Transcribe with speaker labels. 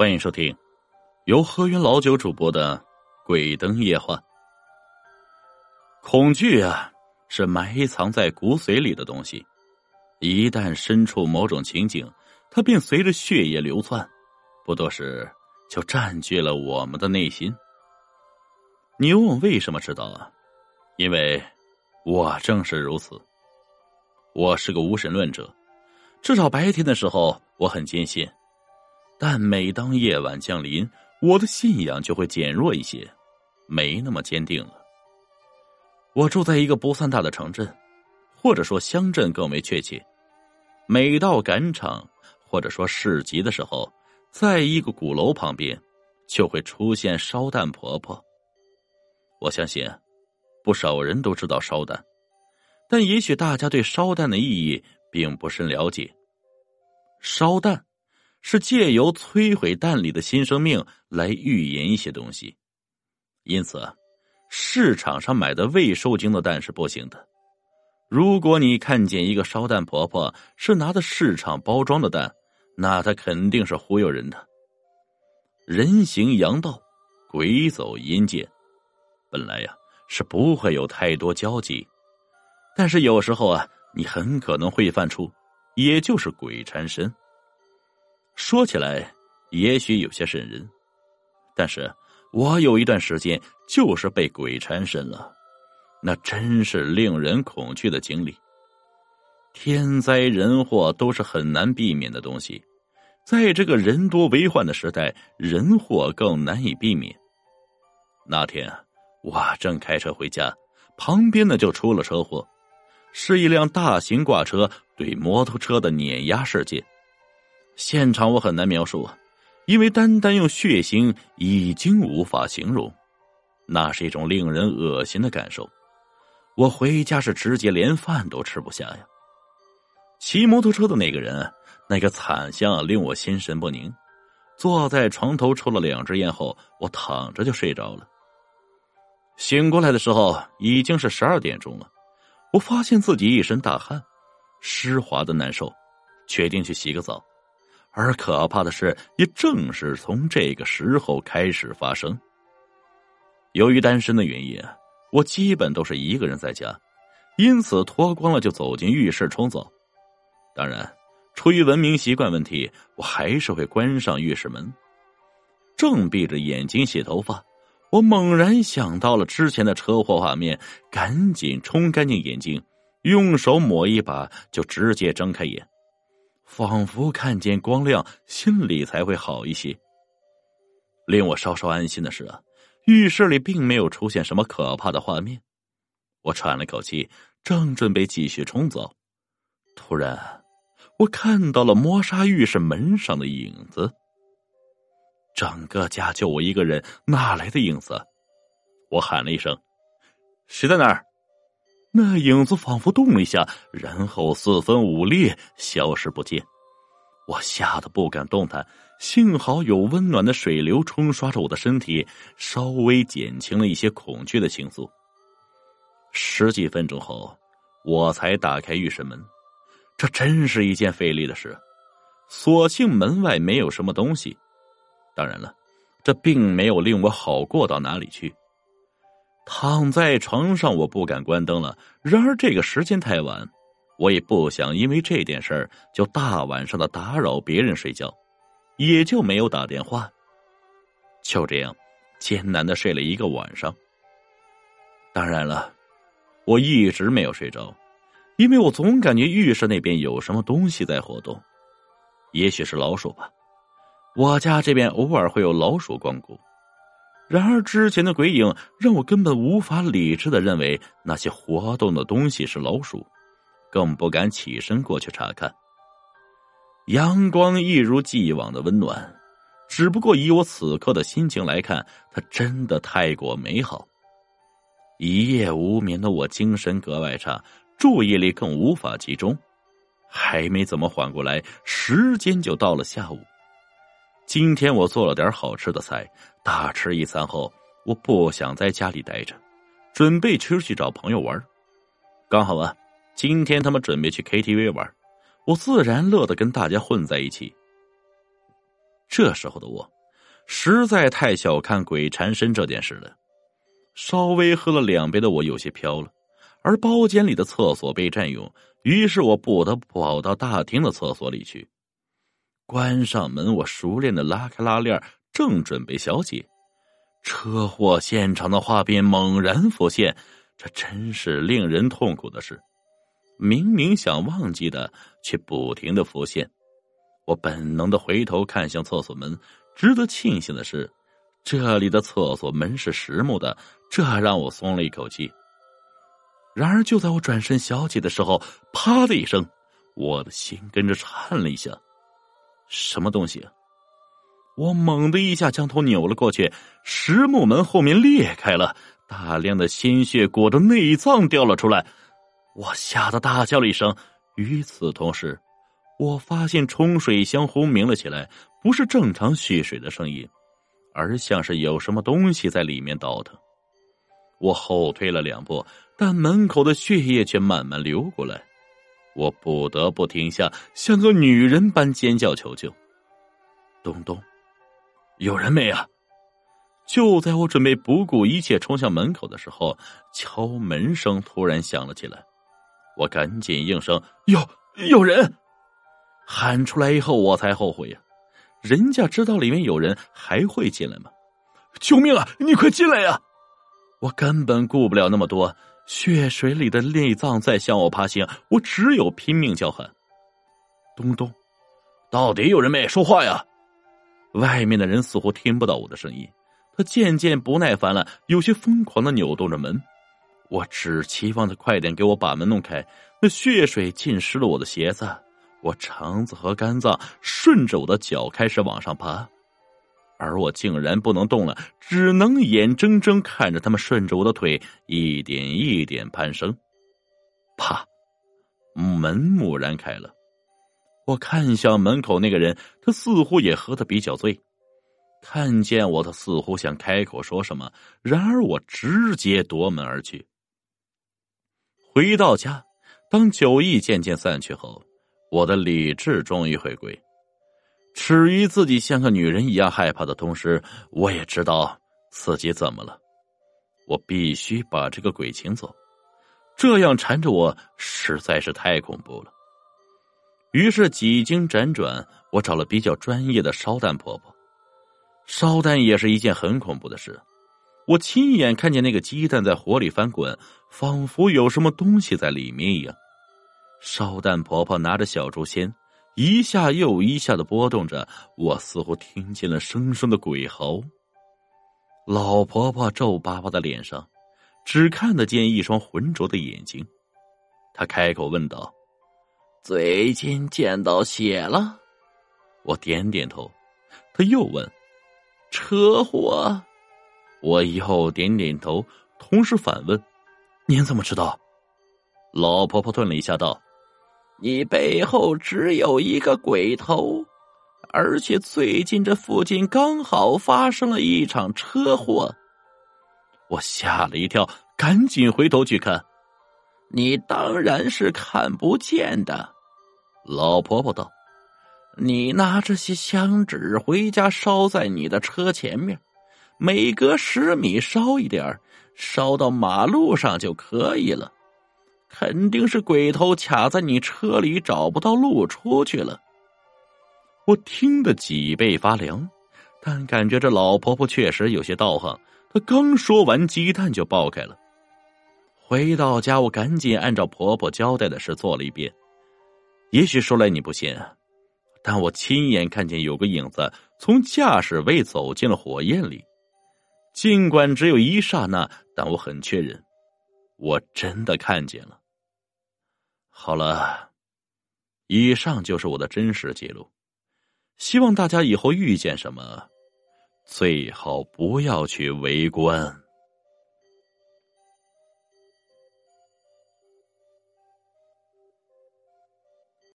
Speaker 1: 欢迎收听由河源老九主播的《鬼灯夜话》。恐惧啊，是埋藏在骨髓里的东西，一旦身处某种情景，它便随着血液流窜，不多时就占据了我们的内心。你问我为什么知道啊？因为我正是如此。我是个无神论者，至少白天的时候我很坚信。但每当夜晚降临，我的信仰就会减弱一些，没那么坚定了。我住在一个不算大的城镇，或者说乡镇更为确切。每到赶场或者说市集的时候，在一个鼓楼旁边，就会出现烧蛋婆婆。我相信，不少人都知道烧蛋，但也许大家对烧蛋的意义并不甚了解。烧蛋。是借由摧毁蛋里的新生命来预言一些东西，因此，市场上买的未受精的蛋是不行的。如果你看见一个烧蛋婆婆是拿的市场包装的蛋，那她肯定是忽悠人的。人行阳道，鬼走阴间，本来呀是不会有太多交集，但是有时候啊，你很可能会犯出，也就是鬼缠身。说起来，也许有些瘆人，但是我有一段时间就是被鬼缠身了，那真是令人恐惧的经历。天灾人祸都是很难避免的东西，在这个人多为患的时代，人祸更难以避免。那天我正开车回家，旁边呢就出了车祸，是一辆大型挂车对摩托车的碾压事件。现场我很难描述，因为单单用血腥已经无法形容，那是一种令人恶心的感受。我回家是直接连饭都吃不下呀。骑摩托车的那个人，那个惨相令我心神不宁。坐在床头抽了两支烟后，我躺着就睡着了。醒过来的时候已经是十二点钟了，我发现自己一身大汗，湿滑的难受，决定去洗个澡。而可怕的是，也正是从这个时候开始发生。由于单身的原因，我基本都是一个人在家，因此脱光了就走进浴室冲澡。当然，出于文明习惯问题，我还是会关上浴室门。正闭着眼睛洗头发，我猛然想到了之前的车祸画面，赶紧冲干净眼睛，用手抹一把，就直接睁开眼。仿佛看见光亮，心里才会好一些。令我稍稍安心的是啊，浴室里并没有出现什么可怕的画面。我喘了口气，正准备继续冲澡，突然我看到了磨砂浴室门上的影子。整个家就我一个人，哪来的影子？我喊了一声：“谁在那儿？”那影子仿佛动了一下，然后四分五裂，消失不见。我吓得不敢动弹，幸好有温暖的水流冲刷着我的身体，稍微减轻了一些恐惧的情愫。十几分钟后，我才打开浴室门。这真是一件费力的事。所幸门外没有什么东西。当然了，这并没有令我好过到哪里去。躺在床上，我不敢关灯了。然而这个时间太晚，我也不想因为这件事儿就大晚上的打扰别人睡觉，也就没有打电话。就这样，艰难的睡了一个晚上。当然了，我一直没有睡着，因为我总感觉浴室那边有什么东西在活动，也许是老鼠吧。我家这边偶尔会有老鼠光顾。然而，之前的鬼影让我根本无法理智的认为那些活动的东西是老鼠，更不敢起身过去查看。阳光一如既往的温暖，只不过以我此刻的心情来看，它真的太过美好。一夜无眠的我精神格外差，注意力更无法集中，还没怎么缓过来，时间就到了下午。今天我做了点好吃的菜，大吃一餐后，我不想在家里待着，准备出去找朋友玩。刚好啊，今天他们准备去 KTV 玩，我自然乐得跟大家混在一起。这时候的我，实在太小看鬼缠身这件事了。稍微喝了两杯的我有些飘了，而包间里的厕所被占用，于是我不得不跑到大厅的厕所里去。关上门，我熟练的拉开拉链，正准备小解，车祸现场的画面猛然浮现。这真是令人痛苦的事，明明想忘记的，却不停的浮现。我本能的回头看向厕所门，值得庆幸的是，这里的厕所门是实木的，这让我松了一口气。然而，就在我转身小解的时候，啪的一声，我的心跟着颤了一下。什么东西？我猛的一下将头扭了过去，实木门后面裂开了。大量的鲜血裹着内脏掉了出来，我吓得大叫了一声。与此同时，我发现冲水箱轰鸣了起来，不是正常蓄水的声音，而像是有什么东西在里面倒腾。我后退了两步，但门口的血液却慢慢流过来，我不得不停下，像个女人般尖叫求救。咚咚，有人没啊？就在我准备不顾一切冲向门口的时候，敲门声突然响了起来。我赶紧应声：“有有人！”喊出来以后，我才后悔呀！人家知道里面有人，还会进来吗？救命啊！你快进来呀！我根本顾不了那么多，血水里的内脏在向我爬行，我只有拼命叫喊。咚咚，到底有人没说话呀？外面的人似乎听不到我的声音。他渐渐不耐烦了，有些疯狂的扭动着门。我只期望他快点给我把门弄开。那血水浸湿了我的鞋子，我肠子和肝脏顺着我的脚开始往上爬，而我竟然不能动了，只能眼睁睁看着他们顺着我的腿一点一点攀升。啪，门蓦然开了。我看向门口那个人，他似乎也喝的比较醉。看见我，他似乎想开口说什么，然而我直接夺门而去。回到家，当酒意渐渐散去后，我的理智终于回归。耻于自己像个女人一样害怕的同时，我也知道自己怎么了。我必须把这个鬼请走，这样缠着我实在是太恐怖了。于是几经辗转，我找了比较专业的烧蛋婆婆。烧蛋也是一件很恐怖的事，我亲眼看见那个鸡蛋在火里翻滚，仿佛有什么东西在里面一样。烧蛋婆婆拿着小竹签，一下又一下的拨动着，我似乎听见了声声的鬼嚎。老婆婆皱巴巴的脸上，只看得见一双浑浊的眼睛。她开口问道：“最近见到血了？”我点点头。她又问。车祸，我又点点头，同时反问：“您怎么知道？”老婆婆顿了一下，道：“你背后只有一个鬼头，而且最近这附近刚好发生了一场车祸。”我吓了一跳，赶紧回头去看。你当然是看不见的，老婆婆道。你拿这些香纸回家烧在你的车前面，每隔十米烧一点烧到马路上就可以了。肯定是鬼头卡在你车里找不到路出去了。我听得脊背发凉，但感觉这老婆婆确实有些道行。她刚说完，鸡蛋就爆开了。回到家，我赶紧按照婆婆交代的事做了一遍。也许说来你不信。但我亲眼看见有个影子从驾驶位走进了火焰里，尽管只有一刹那，但我很确认，我真的看见了。好了，以上就是我的真实记录，希望大家以后遇见什么，最好不要去围观。